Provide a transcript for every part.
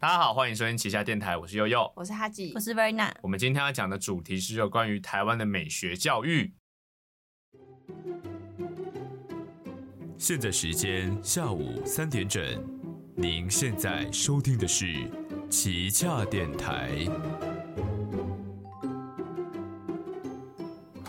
大家好，欢迎收听旗下电台，我是悠悠，我是哈吉，我是 Verna。我们今天要讲的主题是有关于台湾的美学教育。现在时间下午三点整，您现在收听的是旗下电台。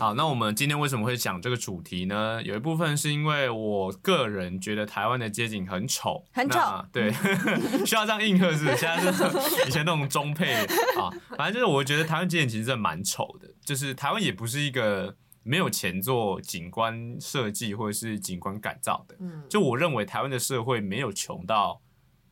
好，那我们今天为什么会讲这个主题呢？有一部分是因为我个人觉得台湾的街景很丑，很丑那对，需要这样应和是不是？现在是 以前那种中配啊，反正就是我觉得台湾街景其实真的蛮丑的，就是台湾也不是一个没有钱做景观设计或者是景观改造的，嗯，就我认为台湾的社会没有穷到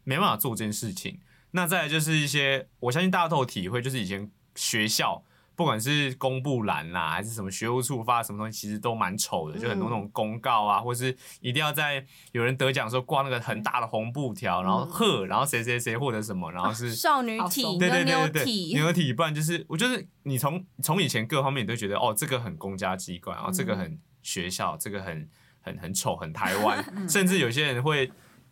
没办法做这件事情。那再来就是一些，我相信大家都有体会，就是以前学校不管是公布栏啦，还是什么学务处发什么东西，其实都蛮丑的，就很多那种公告啊，或是一定要在有人得奖的时候挂那个很大的红布条，然后贺，然后谁谁谁获得什么，然后是少女体、好对对对对对，体，牛体，不然就是我就是你从从以前各方面你都觉得哦，这个很公家机关，然后这个很学校，这个很很很丑，很台湾，甚至有些人会，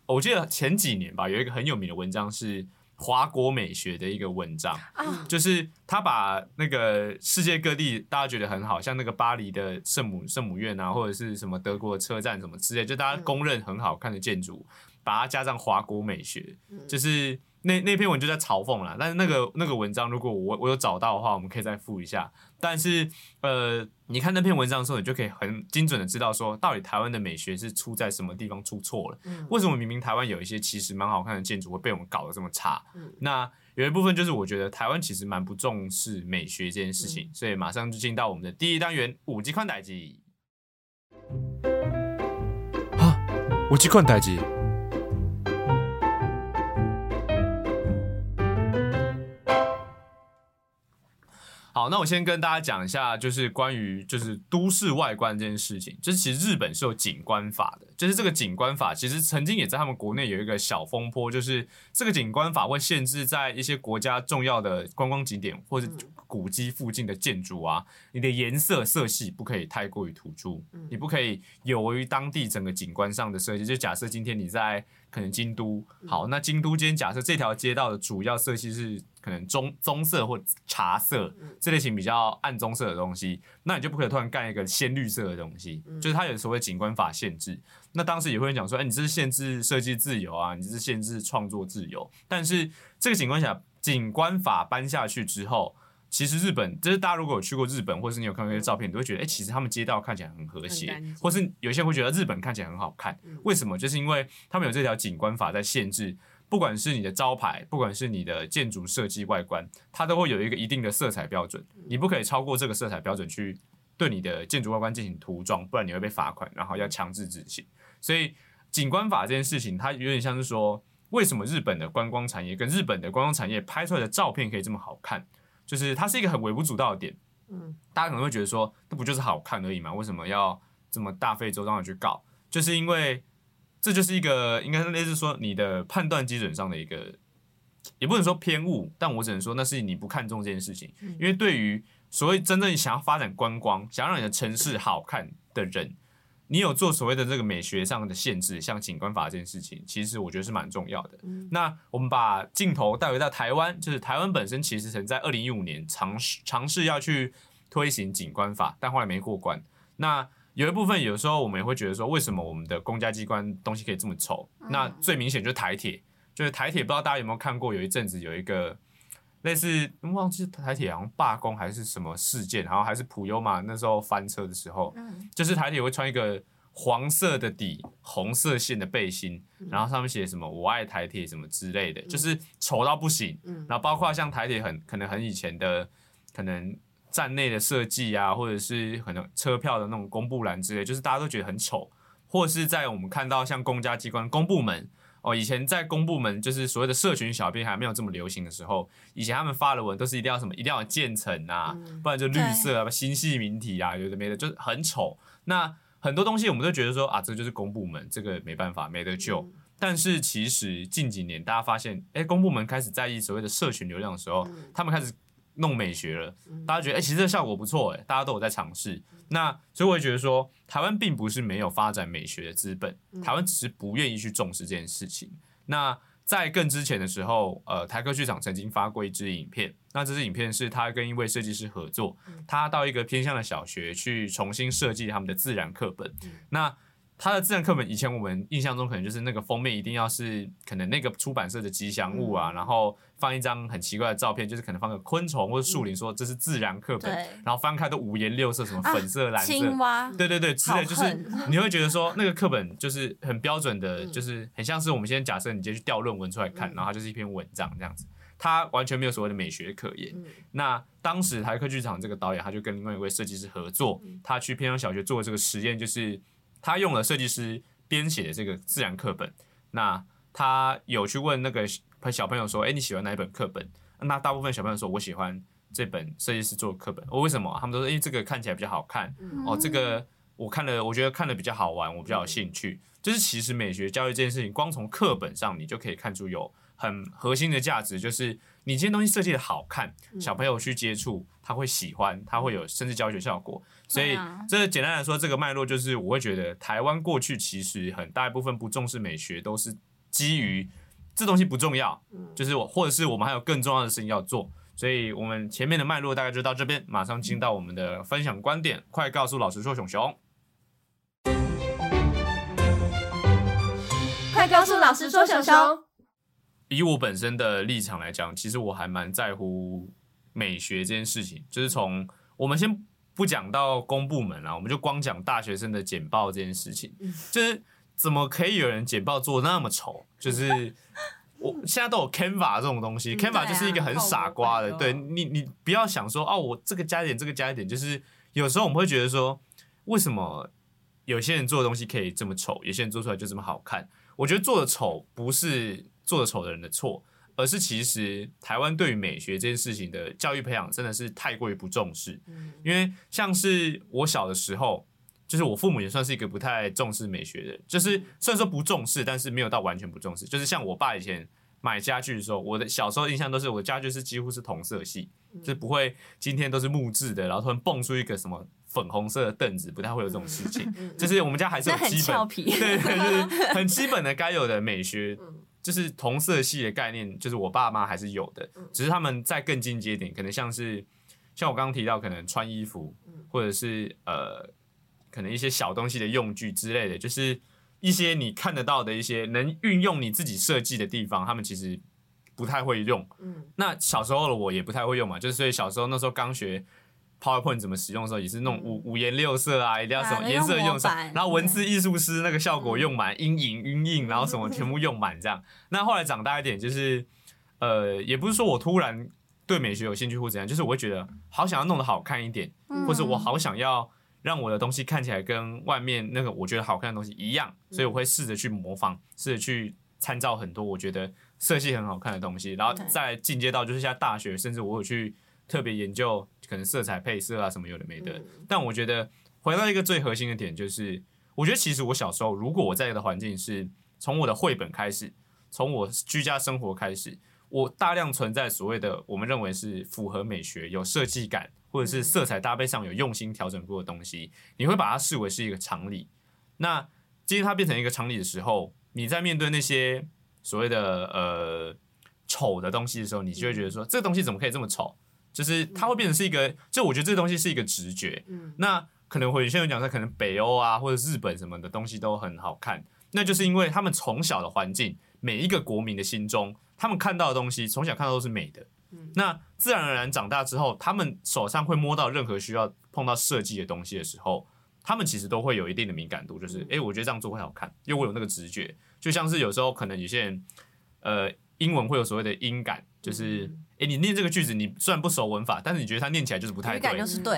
我记得前几年吧，有一个很有名的文章是华国美学的一个文章，啊。就是他把那个世界各地大家觉得很好，像那个巴黎的圣母圣母院啊，或者是什么德国的车站什么之类，就大家公认很好看的建筑，把它加上华国美学，就是那那篇文就在嘲讽啦。但是那个那个文章，如果我我有找到的话，我们可以再附一下。但是呃，你看那篇文章的时候，你就可以很精准的知道说，到底台湾的美学是出在什么地方出错了。嗯为什么明明台湾有一些其实蛮好看的建筑会被我们搞得这么差？嗯那有一部分就是我觉得台湾其实蛮不重视美学这件事情，所以马上就进到我们的第一单元五级宽带机。我去看代志。好，那我先跟大家讲一下，就是关于就是都市外观这件事情。就是其实日本是有景观法的，就是这个景观法其实曾经也在他们国内有一个小风波，就是这个景观法会限制在一些国家重要的观光景点或者古迹附近的建筑啊，你的颜色色系不可以太过于突出，你不可以有违于当地整个景观上的设计。就假设今天你在可能京都，好，那京都今天假设这条街道的主要色系是可能棕棕色或茶色这类型比较暗棕色的东西，那你就不可以突然干一个鲜绿色的东西，就是它有所谓景观法限制。那当时也会讲说，哎、你这是限制设计自由啊，你这是限制创作自由。但是这个景观法景观法颁下去之后，其实日本，就是大家如果有去过日本，或是你有看过一些照片，你都会觉得，哎、其实他们街道看起来很和谐或是有些人会觉得日本看起来很好看。为什么？就是因为他们有这条景观法在限制，不管是你的招牌，不管是你的建筑设计外观，它都会有一个一定的色彩标准，你不可以超过这个色彩标准去对你的建筑外观进行涂装，不然你会被罚款，然后要强制执行。所以景观法这件事情，它有点像是说，为什么日本的观光产业跟日本的观光产业拍出来的照片可以这么好看？就是它是一个很微不足道的点。嗯，大家可能会觉得说，那不就是好看而已嘛？为什么要这么大费周章的去搞？就是因为这就是一个应该是类似说你的判断基准上的一个，也不能说偏误，但我只能说那是你不看重这件事情。因为对于所谓真正想要发展观光、想要让你的城市好看的人，你有做所谓的这个美学上的限制，像景观法这件事情，其实我觉得是蛮重要的。那我们把镜头带回到台湾，就是台湾本身其实曾在二零一五年尝试尝试要去推行景观法，但后来没过关。那有一部分有时候我们也会觉得说，为什么我们的公家机关东西可以这么丑？那最明显就是台铁，就是台铁，不知道大家有没有看过，有一阵子有一个类似忘记台铁好像罢工还是什么事件，然后还是普悠玛那时候翻车的时候，就是台铁会穿一个黄色的底、红色线的背心，然后上面写什么“我爱台铁”什么之类的，就是丑到不行。然后包括像台铁很可能很以前的可能站内的设计啊，或者是可能车票的那种公布栏之类，就是大家都觉得很丑，或者是在我们看到像公家机关公部门。哦，以前在公部门就是所谓的社群小编还没有这么流行的时候，以前他们发的文都是一定要什么，一定要有渐层啊，不然就绿色啊、新系名体啊，有的没的，就是很丑。那很多东西我们都觉得说啊，这就是公部门，这个没办法，没得救。但是其实近几年大家发现，哎，公部门开始在意所谓的社群流量的时候，他们开始弄美学了，大家觉得哎、其实这效果不错，哎，大家都有在尝试。那所以我也觉得说，台湾并不是没有发展美学的资本，台湾只是不愿意去重视这件事情。那在更之前的时候，呃，台科剧场曾经发过一支影片，那这支影片是他跟一位设计师合作，他到一个偏向的小学去重新设计他们的自然课本，那。他的自然课本以前我们印象中可能就是那个封面一定要是可能那个出版社的吉祥物啊，然后放一张很奇怪的照片，就是可能放个昆虫或者树林，说这是自然课本，然后翻开都五颜六色，什么粉色、蓝色，青蛙，对对对，之类就是你会觉得说那个课本就是很标准的，就是很像是我们现在假设你直接去调论文出来看，然后它就是一篇文章这样子，它完全没有所谓的美学可言。那当时台科剧场这个导演他就跟另外一位设计师合作，他去偏乡小学做这个实验，就是。他用了设计师编写的这个自然课本，那他有去问那个小朋友说：“哎，你喜欢哪一本课本？”那大部分小朋友说：“我喜欢这本设计师做的课本。”我为什么？他们都说：“因为这个看起来比较好看哦，这个我看了，我觉得看的比较好玩，我比较有兴趣。”就是其实美学教育这件事情，光从课本上你就可以看出有很核心的价值，就是你这些东西设计的好看，小朋友去接触他会喜欢，他会有甚至教学效果。所以，这简单来说，这个脉络就是，我会觉得台湾过去其实很大一部分不重视美学，都是基于这东西不重要，就是我或者是我们还有更重要的事情要做。所以我们前面的脉络大概就到这边，马上进到我们的分享观点，快告诉老师说，熊熊，快告诉老师说，熊熊。以我本身的立场来讲，其实我还蛮在乎美学这件事情，就是从我们先。不讲到公部门啦，我们就光讲大学生的简报这件事情，就是怎么可以有人简报做那么丑？就是 我现在都有 Canva 这种东西，Canva 就是一个很傻瓜的。对你，你不要想说哦，我这个加一点，这个加一点，就是有时候我们会觉得说，为什么有些人做的东西可以这么丑，有些人做出来就这么好看？我觉得做的丑不是做的丑的人的错。而是其实台湾对于美学这件事情的教育培养真的是太过于不重视，因为像是我小的时候，就是我父母也算是一个不太重视美学的，就是虽然说不重视，但是没有到完全不重视。就是像我爸以前买家具的时候，我的小时候印象都是我的家具是几乎是同色系，就是不会今天都是木质的，然后突然蹦出一个什么粉红色的凳子，不太会有这种事情。就是我们家还是有基本，对 对，就是很基本的该有的美学。就是同色系的概念，就是我爸妈还是有的，只是他们在更进阶点，可能像是像我刚刚提到，可能穿衣服，或者是呃，可能一些小东西的用具之类的，就是一些你看得到的一些能运用你自己设计的地方，他们其实不太会用。嗯，那小时候的我也不太会用嘛，就是所以小时候那时候刚学。PowerPoint 怎么使用的时候也是那种五五颜六色啊，一定要什么颜色用上，然后文字艺术师那个效果用满，阴影、晕影，然后什么全部用满这样。那后来长大一点，就是呃，也不是说我突然对美学有兴趣或怎样，就是我会觉得好想要弄得好看一点，或者我好想要让我的东西看起来跟外面那个我觉得好看的东西一样，所以我会试着去模仿，试着去参照很多我觉得色系很好看的东西，然后再进阶到就是像大学，甚至我有去。特别研究可能色彩配色啊什么有的没的，但我觉得回到一个最核心的点，就是我觉得其实我小时候，如果我在的环境是从我的绘本开始，从我居家生活开始，我大量存在所谓的我们认为是符合美学、有设计感，或者是色彩搭配上有用心调整过的东西，你会把它视为是一个常理。那今天它变成一个常理的时候，你在面对那些所谓的呃丑的东西的时候，你就会觉得说，这个东西怎么可以这么丑？就是它会变成是一个，就我觉得这东西是一个直觉。嗯，那可能会有些人讲说，可能北欧啊或者日本什么的东西都很好看，那就是因为他们从小的环境，每一个国民的心中，他们看到的东西，从小看到都是美的。嗯，那自然而然长大之后，他们手上会摸到任何需要碰到设计的东西的时候，他们其实都会有一定的敏感度，就是哎，我觉得这样做会好看，因为我有那个直觉。就像是有时候可能有些人，呃，英文会有所谓的音感，就是。哎，你念这个句子，你虽然不熟文法，但是你觉得它念起来就是不太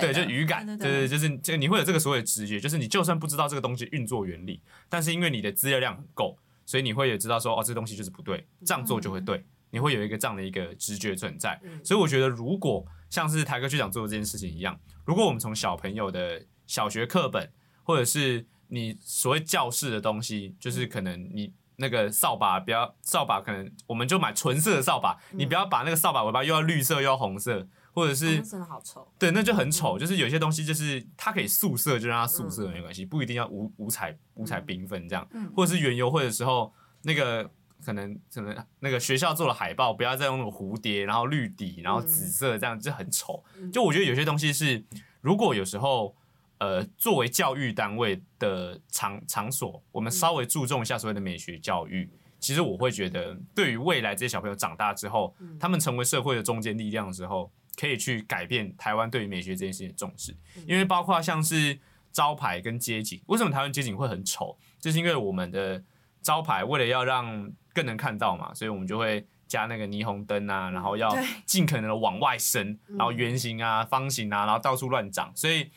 对，对，就语感，对对，就是就你会有这个所谓的直觉，就是你就算不知道这个东西运作原理，但是因为你的资料量很够，所以你会也知道说，哦，这东西就是不对，这样做就会对，你会有一个这样的一个直觉存在。所以我觉得，如果像是台哥局长做的这件事情一样，如果我们从小朋友的小学课本，或者是你所谓教室的东西，就是可能你。那个扫把不要扫把，可能我们就买纯色的扫把。你不要把那个扫把尾巴又要绿色又要红色，或者是真的好丑。对，那就很丑。就是有些东西就是它可以素色，就让它素色没关系，不一定要五五彩五彩缤纷这样。或者是原油会的时候，那个可能可能那个学校做了海报，不要再用那种蝴蝶，然后绿底，然后紫色这样就很丑。就我觉得有些东西是，如果有时候呃作为教育单位的场场所，我们稍微注重一下所谓的美学教育，其实我会觉得对于未来这些小朋友长大之后，他们成为社会的中坚力量的时候，可以去改变台湾对于美学这件事情的重视，因为包括像是。招牌跟街景，为什么台湾街景会很丑？就是因为我们的招牌为了要让更能看到嘛，所以我们就会加那个霓虹灯啊，然后要尽可能的往外伸，然后圆形啊、方形啊，然后到处乱长。所以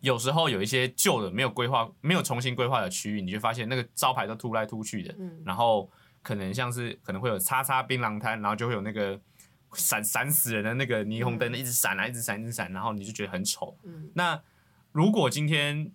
有时候有一些旧的没有规划、没有重新规划的区域，你就发现那个招牌都突来突去的。嗯然后可能像是可能会有叉叉槟榔摊，然后就会有那个闪闪死人的那个霓虹灯一直闪啊，一直闪，一直闪，然后你就觉得很丑。嗯那如果今天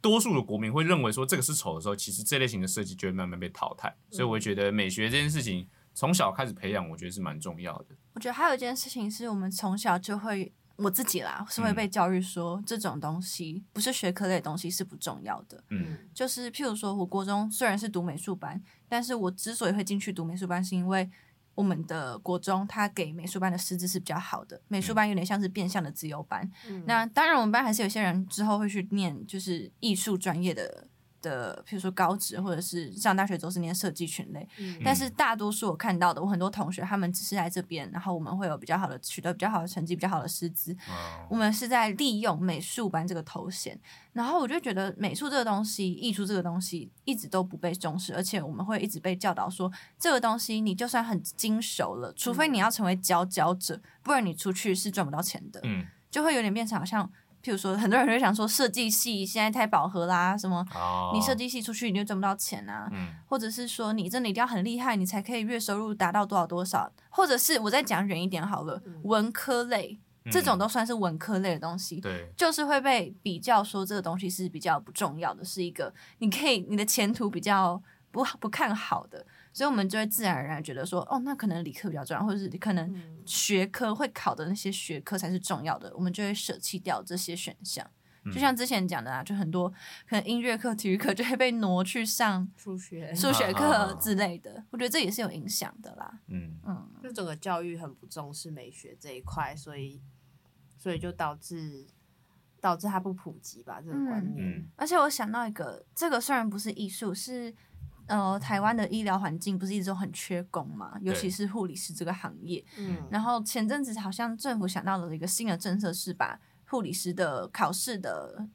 多数的国民会认为说这个是丑的时候，其实这类型的设计就会慢慢被淘汰。所以我觉得美学这件事情从小开始培养，我觉得是蛮重要的。我觉得还有一件事情是我们从小就会，我自己啦是会被教育说这种东西不是学科类的东西是不重要的。嗯，就是譬如说，我国中虽然是读美术班，但是我之所以会进去读美术班，是因为。我们的国中，他给美术班的师资是比较好的，美术班有点像是变相的自由班。那当然，我们班还是有些人之后会去念，就是艺术专业的。的，比如说高职或者是上大学都是念设计群类，但是大多数我看到的，我很多同学他们只是来这边，然后我们会有比较好的取得比较好的成绩，比较好的师资。我们是在利用美术班这个头衔，然后我就觉得美术这个东西，艺术这个东西一直都不被重视，而且我们会一直被教导说，这个东西你就算很精熟了，除非你要成为佼佼者，不然你出去是赚不到钱的。嗯，就会有点变成好像。譬如说，很多人会想说，设计系现在太饱和啦，什么？你设计系出去你就赚不到钱啊，或者是说你真的一定要很厉害，你才可以月收入达到多少多少？或者是我再讲远一点好了，文科类这种都算是文科类的东西，对，就是会被比较说这个东西是比较不重要的，是一个你可以你的前途比较不不看好的。所以，我们就会自然而然觉得说，哦，那可能理科比较重要，或者是可能学科会考的那些学科才是重要的，我们就会舍弃掉这些选项。就像之前讲的啊，就很多可能音乐课、体育课就会被挪去上数学、数学课之类的。我觉得这也是有影响的啦。嗯嗯，就整个教育很不重视美学这一块，所以所以就导致导致它不普及吧，这个观念。而且我想到一个，这个虽然不是艺术，是。呃，台湾的医疗环境不是一直都很缺工嘛，尤其是护理师这个行业。嗯。然后前阵子好像政府想到了一个新的政策，是把护理师的考试的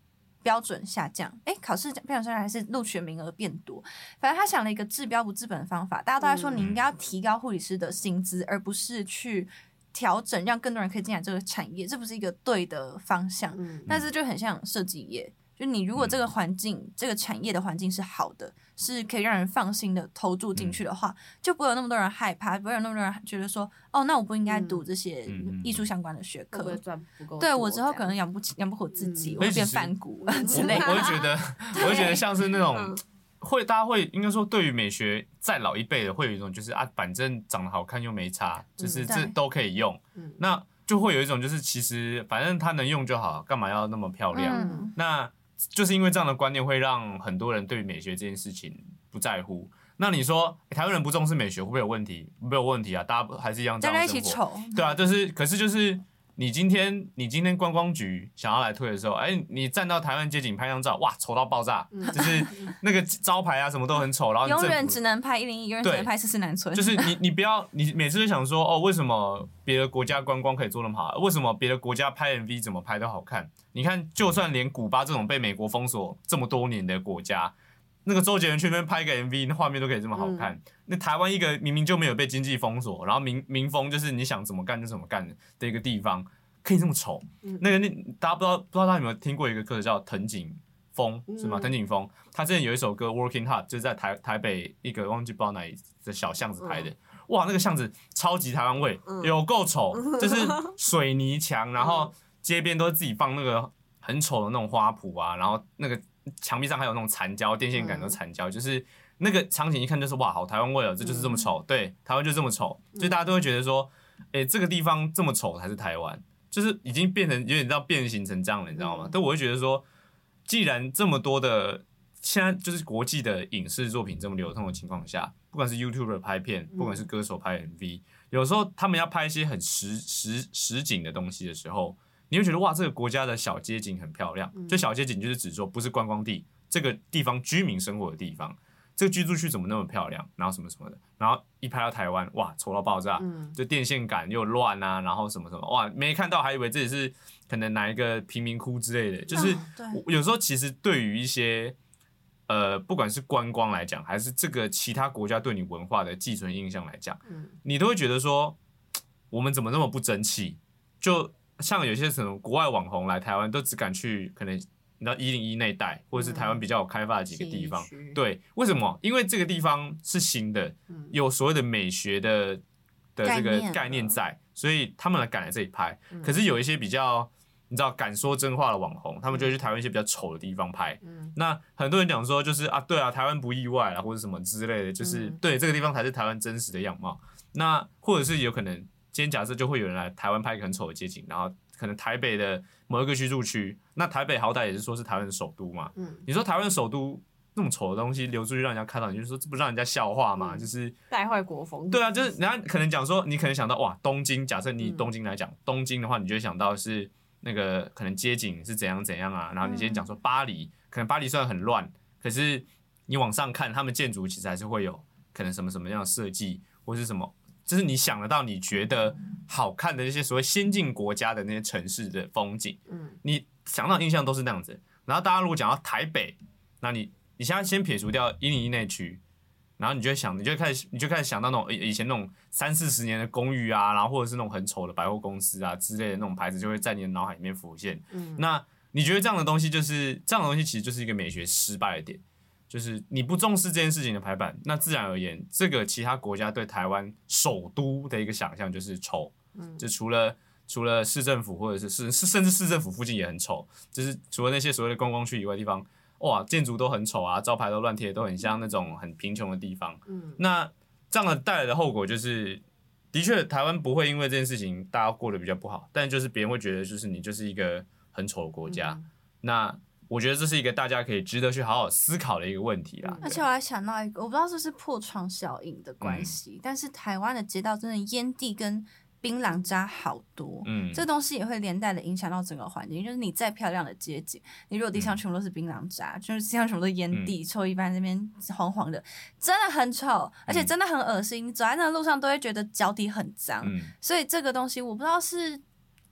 标准下降。哎，考试标准下降还是录取名额变多？反正他想了一个治标不治本的方法。大家都在说你应该要提高护理师的薪资，而不是去调整让更多人可以进来这个产业，这不是一个对的方向。嗯。但是就很像设计业。就你如果这个环境、这个产业的环境是好的，是可以让人放心的投注进去的话，就不会有那么多人害怕，不会有那么多人觉得说，哦，那我不应该读这些艺术相关的学科，对我之后可能养不起、养不活自己，我会变反骨 之类。我会觉得，我会觉得像是那种会，大家会应该说，对于美学再老一辈的，会有一种就是啊，反正长得好看又没差，就是这都可以用。那就会有一种就是其实反正它能用就好，干嘛要那么漂亮？那就是因为这样的观念，会让很多人对美学这件事情不在乎。那你说台湾人不重视美学，会不会有问题？没有问题啊，大家还是一样这样生活。对啊，就是，可是就是。你今天你今天观光局想要来推的时候，哎，你站到台湾街景拍张照，哇，丑到爆炸，就是那个招牌啊什么都很丑，然后永远只能拍一零一，永远只能拍四四南村。就是你 你不要，你每次都想说，哦，为什么别的国家观光可以做那么好？为什么别的国家拍 MV 怎么拍都好看？你看，就算连古巴这种被美国封锁这么多年的国家。那个周杰伦去那边拍个 MV，那画面都可以这么好看。那台湾一个明明就没有被经济封锁，然后民民风就是你想怎么干就怎么干的一个地方，可以这么丑。那个那大家不知道不知道大家有没有听过一个歌叫藤井风是吗？藤井风他之前有一首歌 Working Hard，就是在台台北一个忘记不知道哪的小巷子拍的。哇，那个巷子超级台湾味，有够丑，就是水泥墙，然后街边都是自己放那个很丑的那种花圃啊，然后那个。墙壁上还有那种残胶，电线杆都残胶，就是那个场景一看就是哇，好台湾味哦，这就是这么丑，对，台湾就这么丑，所以大家都会觉得说，哎，这个地方这么丑才是台湾，就是已经变成有点到变形成这样了，你知道吗？但我会觉得说，既然这么多的现在就是国际的影视作品这么流通的情况下，不管是 YouTube 拍片，不管是歌手拍 MV，有时候他们要拍一些很实实实景的东西的时候，你会觉得哇，这个国家的小街景很漂亮。这小街景就是指说不是观光地，这个地方居民生活的地方，这个居住区怎么那么漂亮？然后什么什么的，然后一拍到台湾，哇，丑到爆炸，就电线杆又乱啊，然后什么什么，哇，没看到还以为这里是可能哪一个贫民窟之类的，就是有时候其实对于一些。呃，不管是观光来讲，还是这个其他国家对你文化的寄存印象来讲，嗯，你都会觉得说，我们怎么那么不争气？就像有些什么国外网红来台湾，都只敢去可能你知道一零一那一带，或者是台湾比较有开发的几个地方。对，为什么？因为这个地方是新的，有所谓的美学的的这个概念在，所以他们来敢来这里拍。可是有一些比较。你知道敢说真话的网红，他们就会去台湾一些比较丑的地方拍。那很多人讲说，就是啊，对啊，台湾不意外啊，或者什么之类的，就是对这个地方才是台湾真实的样貌。那或者是有可能，今天假设就会有人来台湾拍一个很丑的街景，然后可能台北的某一个居住区，那台北好歹也是说是台湾的首都嘛。嗯你说台湾的首都那么丑的东西流出去让人家看到，你就说这不让人家笑话嘛？就是带坏国风。对啊，就是人家可能讲说，你可能想到哇，东京，假设你东京来讲，东京的话，你就会想到是。那个可能街景是怎样怎样啊？然后你今天讲说巴黎，可能巴黎虽然很乱，可是你往上看，他们建筑其实还是会有可能什么什么样的设计，或是什么，就是你想得到你觉得好看的那些所谓先进国家的那些城市的风景，嗯，你想到印象都是那样子。然后大家如果讲到台北，那你你现在先撇除掉一零一那区。然后你就会想，你就开始，你就开始想到那种以以前那种三四十年的公寓啊，然后或者是那种很丑的百货公司啊之类的那种牌子，就会在你的脑海里面浮现。嗯，那你觉得这样的东西就是这样的东西，其实就是一个美学失败的点，就是你不重视这件事情的排版，那自然而言，这个其他国家对台湾首都的一个想象就是丑。嗯，就除了除了市政府或者是市市甚至市政府附近也很丑，就是除了那些所谓的观光区以外地方。哇，建筑都很丑啊，招牌都乱贴，都很像那种很贫穷的地方。嗯，那这样的带来的后果就是，的确台湾不会因为这件事情大家过得比较不好，但就是别人会觉得就是你就是一个很丑的国家。那我觉得这是一个大家可以值得去好好思考的一个问题啦。而且我还想到一个，我不知道是不是破窗效应的关系，但是台湾的街道真的烟蒂跟。槟榔渣好多，嗯，这东西也会连带的影响到整个环境。就是你再漂亮的街景，你如果地上全部都是槟榔渣，就是地上全部都烟蒂，臭一般那边黄黄的，真的很丑，而且真的很恶心。你走在那个路上都会觉得脚底很脏。所以这个东西我不知道是。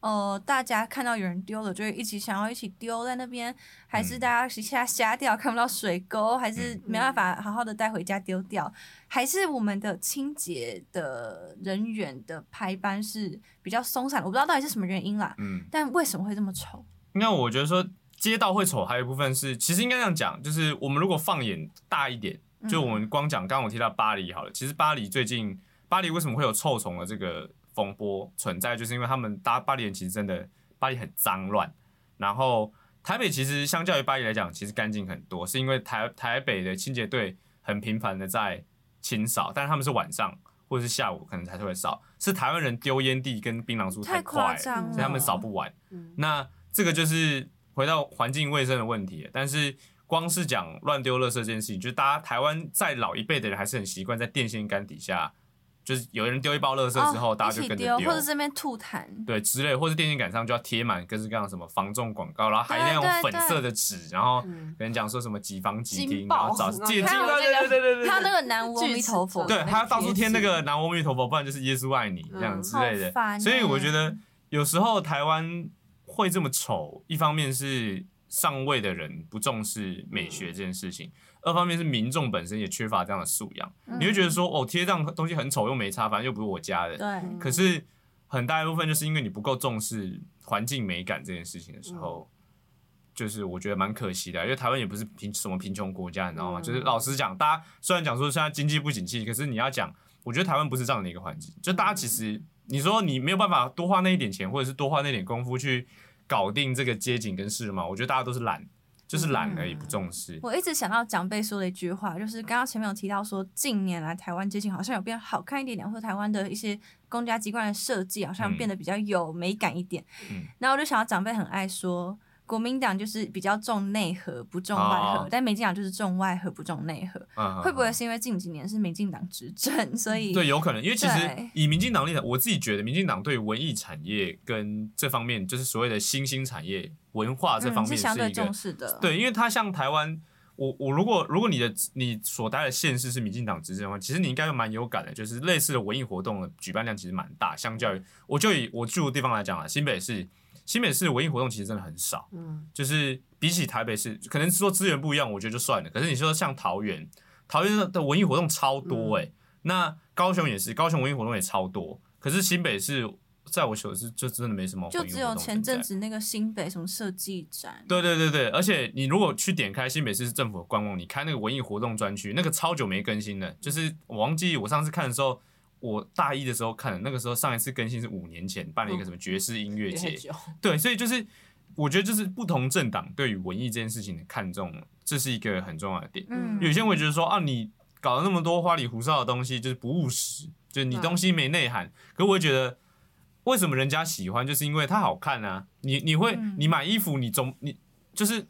呃，大家看到有人丢了，就会一起想要一起丢在那边，还是大家一下瞎掉看不到水沟，还是没办法好好的带回家丢掉，还是我们的清洁的人员的排班是比较松散，我不知道到底是什么原因啦。嗯，但为什么会这么丑？那我觉得说街道会丑，还有一部分是，其实应该这样讲，就是我们如果放眼大一点，就我们光讲，刚刚我提到巴黎好了，其实巴黎最近，巴黎为什么会有臭虫的这个？风波存在，就是因为他们搭巴黎人其实真的巴黎很脏乱，然后台北其实相较于巴黎来讲，其实干净很多，是因为台台北的清洁队很频繁的在清扫，但是他们是晚上或者是下午可能才会扫，是台湾人丢烟蒂跟槟榔树太快，所以他们扫不完。那这个就是回到环境卫生的问题，但是光是讲乱丢垃圾这件事情，就是大家台湾在老一辈的人还是很习惯在电线杆底下。就是有人丢一包垃圾之后，大家就跟着丢，或者这边吐痰，对之类，或者电线杆上就要贴满各式各样什么防重广告，然后还那种粉色的纸，然后跟人讲说什么几房几厅，然后找解禁，对对对对对，还有那个南无阿弥陀佛，对，他要到处贴那个南无阿弥陀佛，不然就是耶稣爱你这样之类的。所以我觉得有时候台湾会这么丑，一方面是上位的人不重视美学这件事情。二方面是民众本身也缺乏这样的素养，你会觉得说哦贴这样东西很丑又没差，反正又不是我家的。对。可是很大一部分就是因为你不够重视环境美感这件事情的时候，就是我觉得蛮可惜的。因为台湾也不是贫什么贫穷国家，你知道吗？就是老实讲，大家虽然讲说现在经济不景气，可是你要讲，我觉得台湾不是这样的一个环境。就大家其实你说你没有办法多花那一点钱，或者是多花那点功夫去搞定这个街景跟市嘛？我觉得大家都是懒。就是懒而已，不重视。我一直想到长辈说的一句话，就是刚刚前面有提到说，近年来台湾街景好像有变好看一点点，或者台湾的一些公家机关的设计好像变得比较有美感一点。嗯，然后我就想到长辈很爱说，国民党就是比较重内核不重外核，哦但民进党就是重外核不重内核。嗯会不会是因为近几年是民进党执政，所以对，有可能，因为其实以民进党立场，我自己觉得民进党对文艺产业跟这方面，就是所谓的新兴产业文化这方面嗯是相对一个重视的？对，因为它像台湾，我我如果如果你的你所待的县市是民进党执政的话，其实你应该蛮有感的，就是类似的文艺活动的举办量其实蛮大，相较于我就以我住的地方来讲啊，新北市新北市文艺活动其实真的很少，嗯，就是比起台北市，可能说资源不一样，我觉得就算了。可是你说像桃园，桃园的文艺活动超多诶、那高雄也是，高雄文艺活动也超多。可是新北市，在我手是就真的没什么就只有前阵子那个新北什么设计展，对对对对，而且你如果去点开新北市政府的官网，你开那个文艺活动专区，那个超久没更新了。就是我忘记我上次看的时候，我大一的时候看的，那个时候上一次更新是五年前办了一个什么爵士音乐节。对，所以就是我觉得就是不同政党对于文艺这件事情的看重，这是一个很重要的点。嗯，有些人会觉得说啊，你搞了那么多花里胡哨的东西，就是不务实，就是你东西没内涵。可我会觉得，为什么人家喜欢，就是因为它好看啊。你你会嗯你买衣服，你总你就是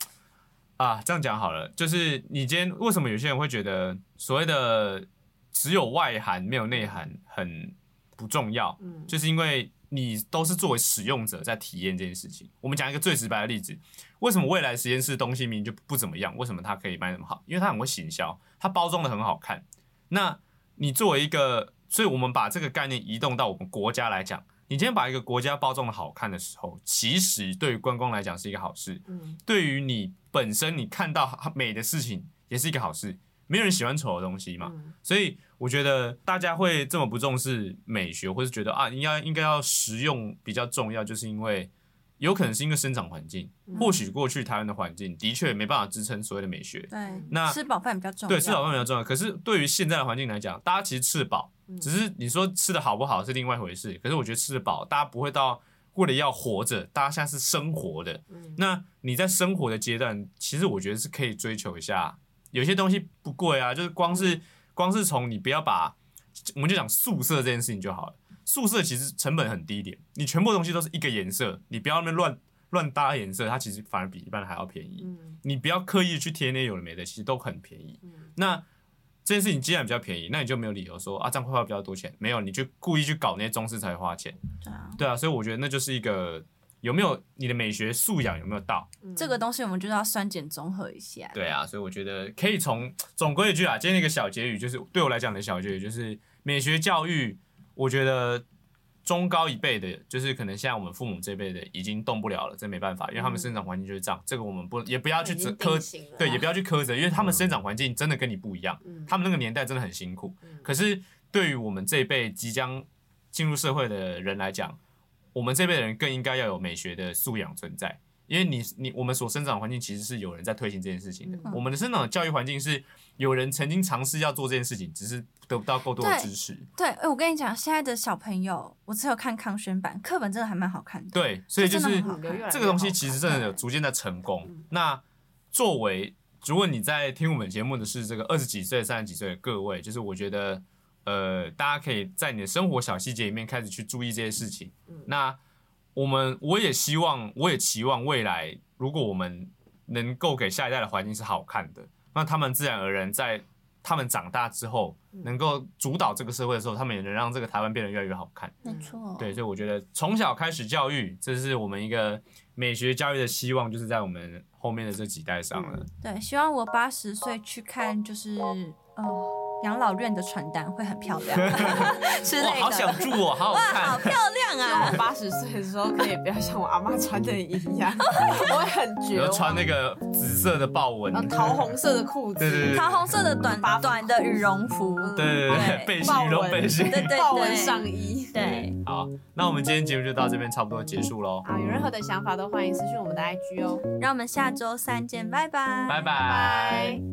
啊，这样讲好了，就是你今天为什么有些人会觉得所谓的只有外涵没有内涵很不重要？嗯，就是因为你都是作为使用者在体验这件事情。我们讲一个最直白的例子，为什么未来实验室东西明明就不怎么样，为什么它可以卖那么好？因为它很会行销，它包装的很好看。那你作为一个，所以我们把这个概念移动到我们国家来讲，你今天把一个国家包装的好看的时候，其实对于观光来讲是一个好事，嗯，对于你本身你看到美的事情也是一个好事。没有人喜欢丑的东西嘛，嗯所以我觉得大家会这么不重视美学，或是觉得啊，应该应该要实用比较重要，就是因为有可能是因为生长环境，嗯或许过去台湾的环境的确没办法支撑所谓的美学，对，那吃饱饭比较重要，对，吃饱饭比较重要。可是对于现在的环境来讲，大家其实吃得饱，嗯只是你说吃的好不好是另外一回事。可是我觉得吃得饱，大家不会到为了要活着，大家现在是生活的。嗯那你在生活的阶段，其实我觉得是可以追求一下，有些东西不贵啊，就是光是光是从你不要把，我们就讲素色这件事情就好了。素色其实成本很低点，你全部东西都是一个颜色，你不要那边乱乱搭颜色，它其实反而比一般还要便宜。嗯你不要刻意去贴那些有的没的，其实都很便宜。嗯那这件事情既然比较便宜，那你就没有理由说啊这样会花比较多钱。没有，你就故意去搞那些装饰才会花钱。对啊，对啊，所以我觉得那就是一个有没有你的美学素养有没有到？嗯这个东西我们就是要酸碱综合一下。对啊，所以我觉得可以从总归一句啊，今天一个小结语就是对我来讲的小结语就是美学教育，我觉得中高一辈的，就是可能现在我们父母这辈的已经动不了了，这没办法，因为他们生长环境就是这样，这个我们不也不要去苛对，也不要去苛责，因为他们生长环境真的跟你不一样，嗯他们那个年代真的很辛苦。嗯可是对于我们这一辈即将进入社会的人来讲，我们这辈人更应该要有美学的素养存在，因为你你我们所生长环境其实是有人在推行这件事情的，嗯。我们的生长的教育环境是有人曾经尝试要做这件事情，只是得不到够多的支持。对，哎，我跟你讲，现在的小朋友，我只有看康轩版课本，真的还蛮好看的。对，所以就是这个东西其实真的有逐渐在成功。嗯。那作为如果你在听我们节目的是这个二十几岁、三十几岁的各位，就是我觉得呃，大家可以在你的生活小细节里面开始去注意这些事情。嗯那我们我也希望，我也期望未来，如果我们能够给下一代的环境是好看的，那他们自然而然在他们长大之后，嗯能够主导这个社会的时候，他们也能让这个台湾变得越来越好看。没错，对，所以我觉得从小开始教育，这是我们一个美学教育的希望，就是在我们后面的这几代上了。对，希望我八十岁去看，就是呃养老院的传单会很漂亮 之哇，类的。好想住哦，好好哇，好。漂亮啊我！八十岁的时候可以不要像我阿妈穿的一样，我会很比绝望。穿那个紫色的豹纹，桃红色的裤子，对对对桃红色的短短的羽绒服，对对对，背心、羽绒背心。对对豹纹上衣。对，好，那我们今天节目就到这边差不多结束喽，好，有任何的想法都欢迎私讯我们的 IG 哦，让我们下周三见，拜拜，拜拜。拜。